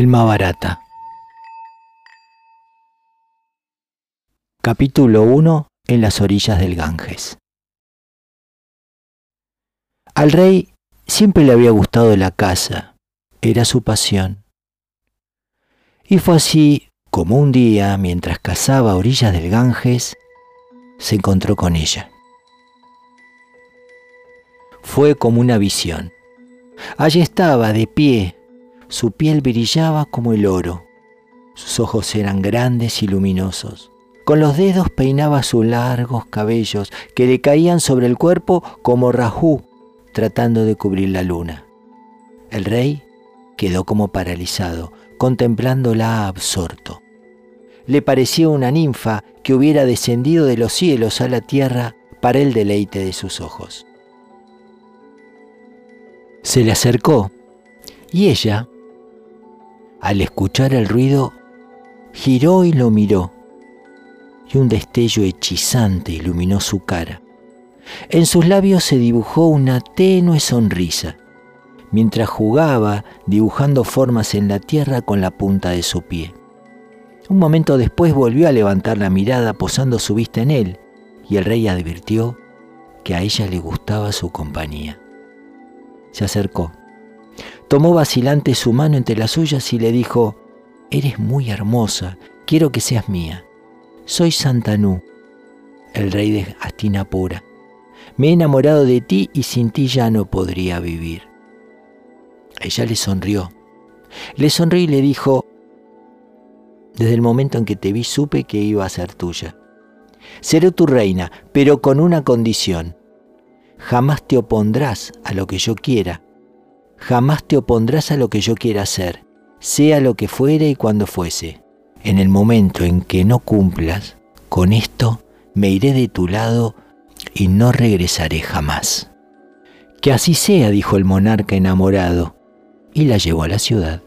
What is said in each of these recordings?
El Mahabharata. Capítulo 1 En las orillas del Ganges. Al rey siempre le había gustado la caza, era su pasión. Y fue así como un día, mientras cazaba a orillas del Ganges, se encontró con ella. Fue como una visión. Allí estaba, de pie, su piel brillaba como el oro, sus ojos eran grandes y luminosos. Con los dedos peinaba sus largos cabellos que le caían sobre el cuerpo como rajú, tratando de cubrir la luna. El rey quedó como paralizado, contemplándola absorto. Le parecía una ninfa que hubiera descendido de los cielos a la tierra para el deleite de sus ojos. Se le acercó y ella, al escuchar el ruido, giró y lo miró, y un destello hechizante iluminó su cara. En sus labios se dibujó una tenue sonrisa, mientras jugaba dibujando formas en la tierra con la punta de su pie. Un momento después volvió a levantar la mirada posando su vista en él, y el rey advirtió que a ella le gustaba su compañía. Se acercó Tomó vacilante su mano entre las suyas y le dijo, Eres muy hermosa, quiero que seas mía. Soy Santanú, el rey de Astinapura. Me he enamorado de ti y sin ti ya no podría vivir. Ella le sonrió. Le sonrió y le dijo, Desde el momento en que te vi supe que iba a ser tuya. Seré tu reina, pero con una condición. Jamás te opondrás a lo que yo quiera jamás te opondrás a lo que yo quiera hacer, sea lo que fuere y cuando fuese. En el momento en que no cumplas con esto, me iré de tu lado y no regresaré jamás. Que así sea, dijo el monarca enamorado, y la llevó a la ciudad.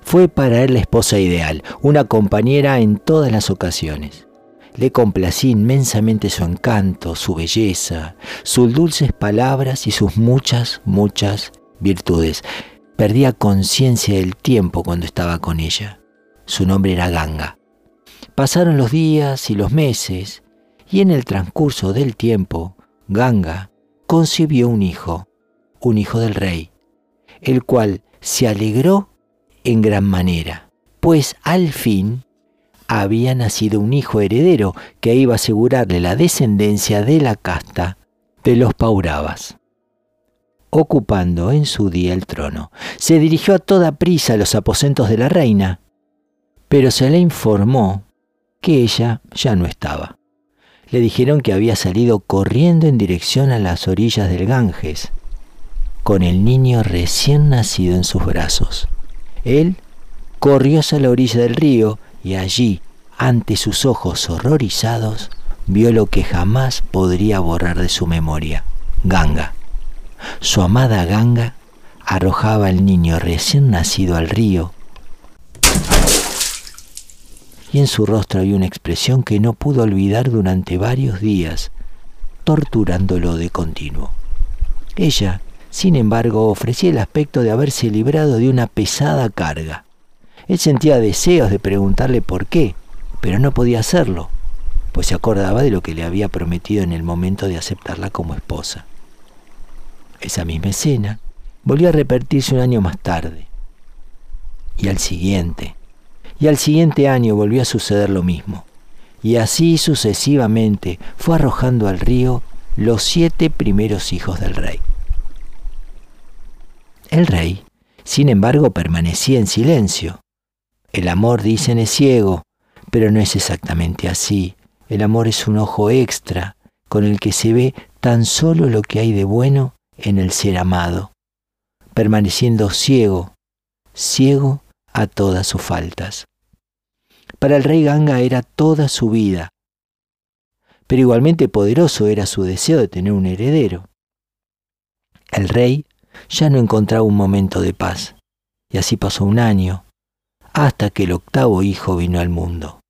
Fue para él la esposa ideal, una compañera en todas las ocasiones. Le complací inmensamente su encanto, su belleza, sus dulces palabras y sus muchas, muchas virtudes. Perdía conciencia del tiempo cuando estaba con ella. Su nombre era Ganga. Pasaron los días y los meses, y en el transcurso del tiempo, Ganga concibió un hijo, un hijo del rey, el cual se alegró en gran manera, pues al fin había nacido un hijo heredero que iba a asegurarle la descendencia de la casta de los Pauravas ocupando en su día el trono. Se dirigió a toda prisa a los aposentos de la reina, pero se le informó que ella ya no estaba. Le dijeron que había salido corriendo en dirección a las orillas del Ganges, con el niño recién nacido en sus brazos. Él corrió hacia la orilla del río y allí, ante sus ojos horrorizados, vio lo que jamás podría borrar de su memoria, Ganga su amada Ganga arrojaba al niño recién nacido al río y en su rostro había una expresión que no pudo olvidar durante varios días, torturándolo de continuo. Ella, sin embargo, ofrecía el aspecto de haberse librado de una pesada carga. Él sentía deseos de preguntarle por qué, pero no podía hacerlo, pues se acordaba de lo que le había prometido en el momento de aceptarla como esposa. Esa misma escena volvió a repetirse un año más tarde. Y al siguiente. Y al siguiente año volvió a suceder lo mismo. Y así sucesivamente fue arrojando al río los siete primeros hijos del rey. El rey, sin embargo, permanecía en silencio. El amor, dicen, es ciego, pero no es exactamente así. El amor es un ojo extra con el que se ve tan solo lo que hay de bueno en el ser amado, permaneciendo ciego, ciego a todas sus faltas. Para el rey Ganga era toda su vida, pero igualmente poderoso era su deseo de tener un heredero. El rey ya no encontraba un momento de paz, y así pasó un año, hasta que el octavo hijo vino al mundo.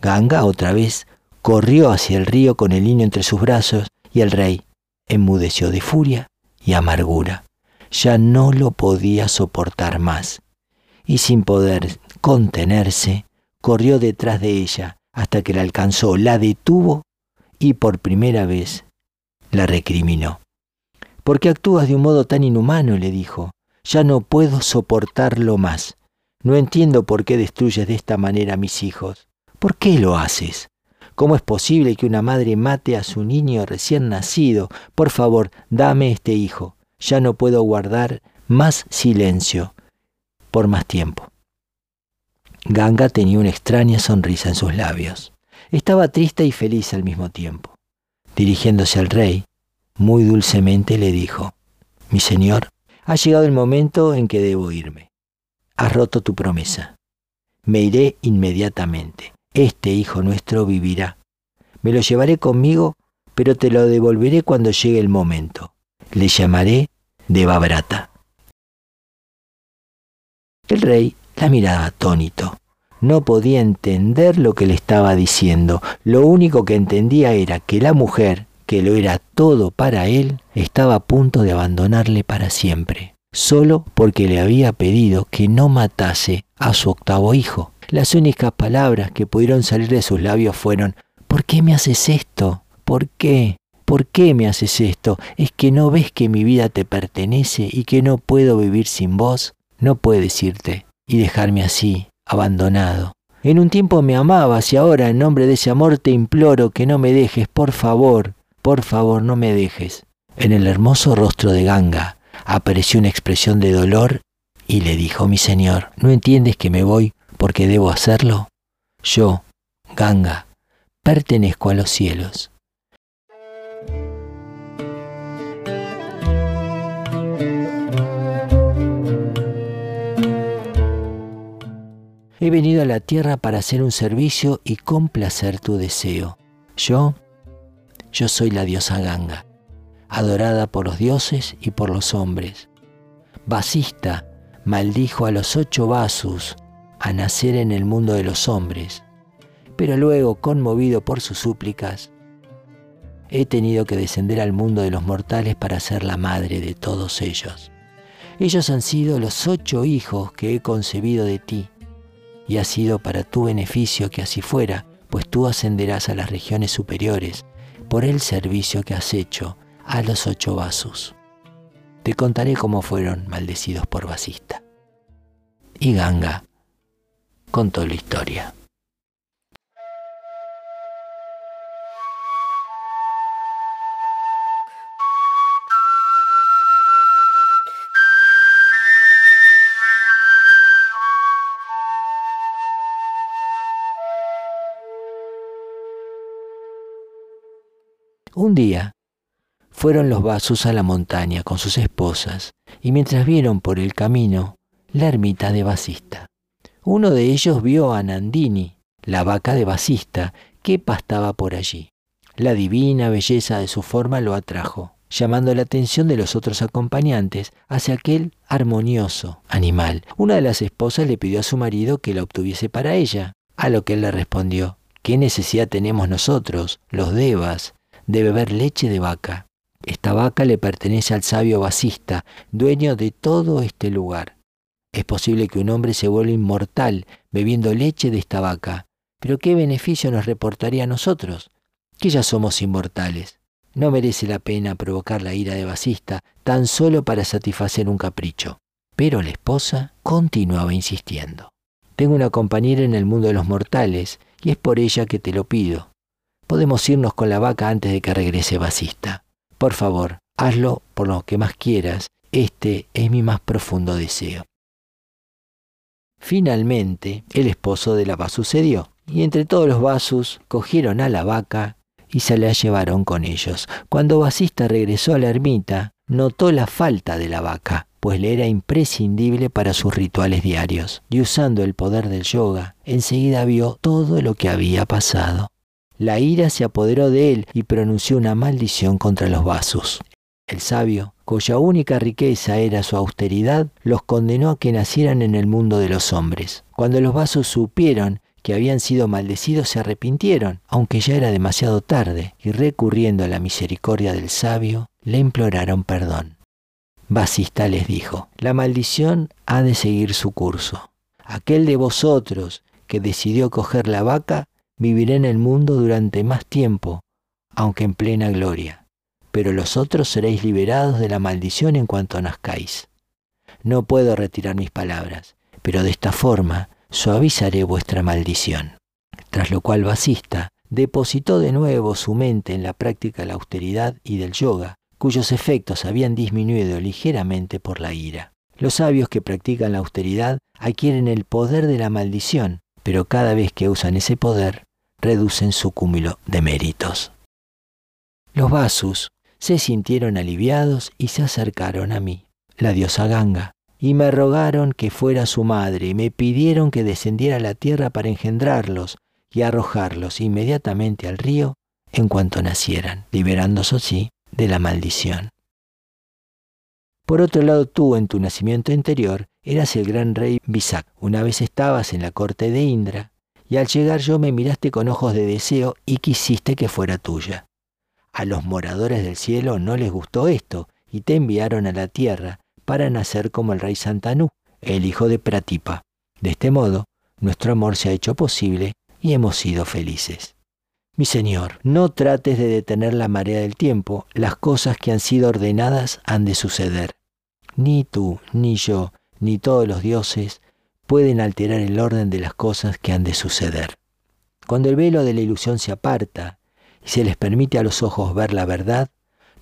Ganga otra vez corrió hacia el río con el niño entre sus brazos, y el rey enmudeció de furia y amargura. Ya no lo podía soportar más. y sin poder contenerse, corrió detrás de ella hasta que la alcanzó, la detuvo y por primera vez la recriminó. ¿Por qué actúas de un modo tan inhumano? le dijo. Ya no puedo soportarlo más. No entiendo por qué destruyes de esta manera a mis hijos. ¿Por qué lo haces? ¿Cómo es posible que una madre mate a su niño recién nacido? Por favor, dame este hijo. Ya no puedo guardar más silencio por más tiempo. Ganga tenía una extraña sonrisa en sus labios. Estaba triste y feliz al mismo tiempo. Dirigiéndose al rey, muy dulcemente le dijo, Mi señor, ha llegado el momento en que debo irme. Has roto tu promesa. Me iré inmediatamente este hijo nuestro vivirá. Me lo llevaré conmigo, pero te lo devolveré cuando llegue el momento. Le llamaré Devabrata. El rey la miraba atónito. No podía entender lo que le estaba diciendo. Lo único que entendía era que la mujer, que lo era todo para él, estaba a punto de abandonarle para siempre, solo porque le había pedido que no matase a su octavo hijo. Las únicas palabras que pudieron salir de sus labios fueron, ¿por qué me haces esto? ¿Por qué? ¿Por qué me haces esto? ¿Es que no ves que mi vida te pertenece y que no puedo vivir sin vos? No puedes irte y dejarme así, abandonado. En un tiempo me amabas y ahora en nombre de ese amor te imploro que no me dejes, por favor, por favor, no me dejes. En el hermoso rostro de Ganga apareció una expresión de dolor y le dijo, mi señor, ¿no entiendes que me voy porque debo hacerlo? Yo, Ganga, pertenezco a los cielos. He venido a la tierra para hacer un servicio y complacer tu deseo. Yo, yo soy la diosa Ganga, adorada por los dioses y por los hombres. Basista maldijo a los ocho vasos a nacer en el mundo de los hombres, pero luego, conmovido por sus súplicas, he tenido que descender al mundo de los mortales para ser la madre de todos ellos. Ellos han sido los ocho hijos que he concebido de ti, y ha sido para tu beneficio que así fuera, pues tú ascenderás a las regiones superiores por el servicio que has hecho a los ocho vasos. Te contaré cómo fueron maldecidos por Basista. Y Ganga contó la historia. Un día fueron los vasos a la montaña con sus esposas y mientras vieron por el camino la ermita de Basista. Uno de ellos vio a Nandini, la vaca de Basista, que pastaba por allí. La divina belleza de su forma lo atrajo, llamando la atención de los otros acompañantes hacia aquel armonioso animal. Una de las esposas le pidió a su marido que la obtuviese para ella, a lo que él le respondió, ¿qué necesidad tenemos nosotros, los devas, de beber leche de vaca? Esta vaca le pertenece al sabio basista, dueño de todo este lugar. Es posible que un hombre se vuelva inmortal bebiendo leche de esta vaca, pero ¿qué beneficio nos reportaría a nosotros? Que ya somos inmortales. No merece la pena provocar la ira de Basista tan solo para satisfacer un capricho. Pero la esposa continuaba insistiendo. Tengo una compañera en el mundo de los mortales y es por ella que te lo pido. Podemos irnos con la vaca antes de que regrese Basista. Por favor, hazlo por lo que más quieras. Este es mi más profundo deseo. Finalmente, el esposo de la va sucedió, y entre todos los vasos cogieron a la vaca y se la llevaron con ellos. Cuando Basista regresó a la ermita, notó la falta de la vaca, pues le era imprescindible para sus rituales diarios, y usando el poder del yoga, enseguida vio todo lo que había pasado. La ira se apoderó de él y pronunció una maldición contra los vasos. El sabio, cuya única riqueza era su austeridad, los condenó a que nacieran en el mundo de los hombres. Cuando los vasos supieron que habían sido maldecidos, se arrepintieron, aunque ya era demasiado tarde, y recurriendo a la misericordia del sabio, le imploraron perdón. Basista les dijo, la maldición ha de seguir su curso. Aquel de vosotros que decidió coger la vaca vivirá en el mundo durante más tiempo, aunque en plena gloria. Pero los otros seréis liberados de la maldición en cuanto nazcáis. No puedo retirar mis palabras, pero de esta forma suavizaré vuestra maldición. Tras lo cual Basista depositó de nuevo su mente en la práctica de la austeridad y del yoga, cuyos efectos habían disminuido ligeramente por la ira. Los sabios que practican la austeridad adquieren el poder de la maldición, pero cada vez que usan ese poder, reducen su cúmulo de méritos. Los Vasus se sintieron aliviados y se acercaron a mí, la diosa Ganga, y me rogaron que fuera su madre y me pidieron que descendiera a la tierra para engendrarlos y arrojarlos inmediatamente al río en cuanto nacieran, liberándose así de la maldición. Por otro lado, tú en tu nacimiento anterior eras el gran rey Bisak. Una vez estabas en la corte de Indra, y al llegar yo me miraste con ojos de deseo y quisiste que fuera tuya. A los moradores del cielo no les gustó esto, y te enviaron a la tierra para nacer como el rey Santanú, el hijo de Pratipa. De este modo, nuestro amor se ha hecho posible y hemos sido felices. Mi Señor, no trates de detener la marea del tiempo, las cosas que han sido ordenadas han de suceder. Ni tú, ni yo, ni todos los dioses pueden alterar el orden de las cosas que han de suceder. Cuando el velo de la ilusión se aparta y se les permite a los ojos ver la verdad,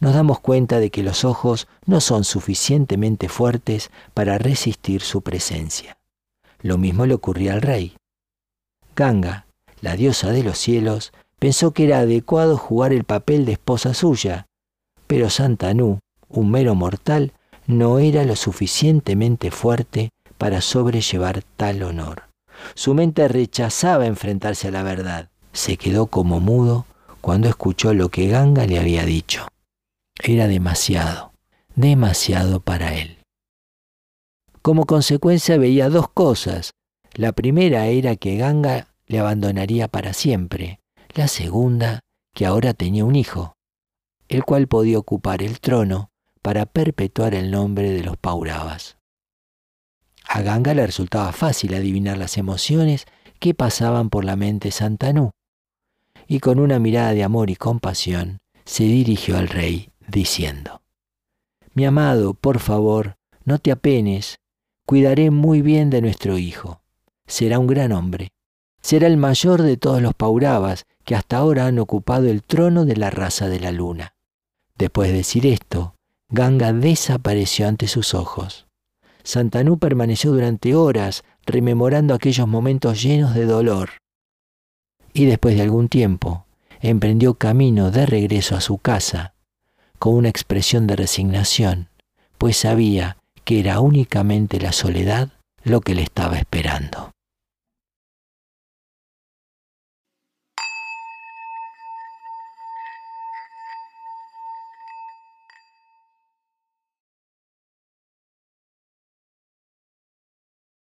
nos damos cuenta de que los ojos no son suficientemente fuertes para resistir su presencia. Lo mismo le ocurría al rey. Ganga, la diosa de los cielos, pensó que era adecuado jugar el papel de esposa suya, pero Santanu, un mero mortal, no era lo suficientemente fuerte para sobrellevar tal honor. Su mente rechazaba enfrentarse a la verdad. Se quedó como mudo cuando escuchó lo que Ganga le había dicho. Era demasiado, demasiado para él. Como consecuencia veía dos cosas. La primera era que Ganga le abandonaría para siempre. La segunda, que ahora tenía un hijo, el cual podía ocupar el trono para perpetuar el nombre de los Pauravas. A Ganga le resultaba fácil adivinar las emociones que pasaban por la mente Santanú, y con una mirada de amor y compasión se dirigió al rey, diciendo, Mi amado, por favor, no te apenes, cuidaré muy bien de nuestro hijo. Será un gran hombre. Será el mayor de todos los Pauravas que hasta ahora han ocupado el trono de la raza de la luna. Después de decir esto, Ganga desapareció ante sus ojos. Santanú permaneció durante horas rememorando aquellos momentos llenos de dolor. Y después de algún tiempo, emprendió camino de regreso a su casa, con una expresión de resignación, pues sabía que era únicamente la soledad lo que le estaba esperando.